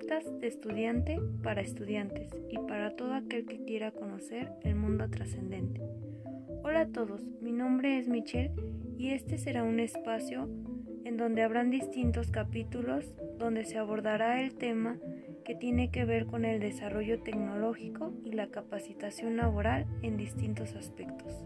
podcast de estudiante para estudiantes y para todo aquel que quiera conocer el mundo trascendente. Hola a todos, mi nombre es Michelle y este será un espacio en donde habrán distintos capítulos donde se abordará el tema que tiene que ver con el desarrollo tecnológico y la capacitación laboral en distintos aspectos.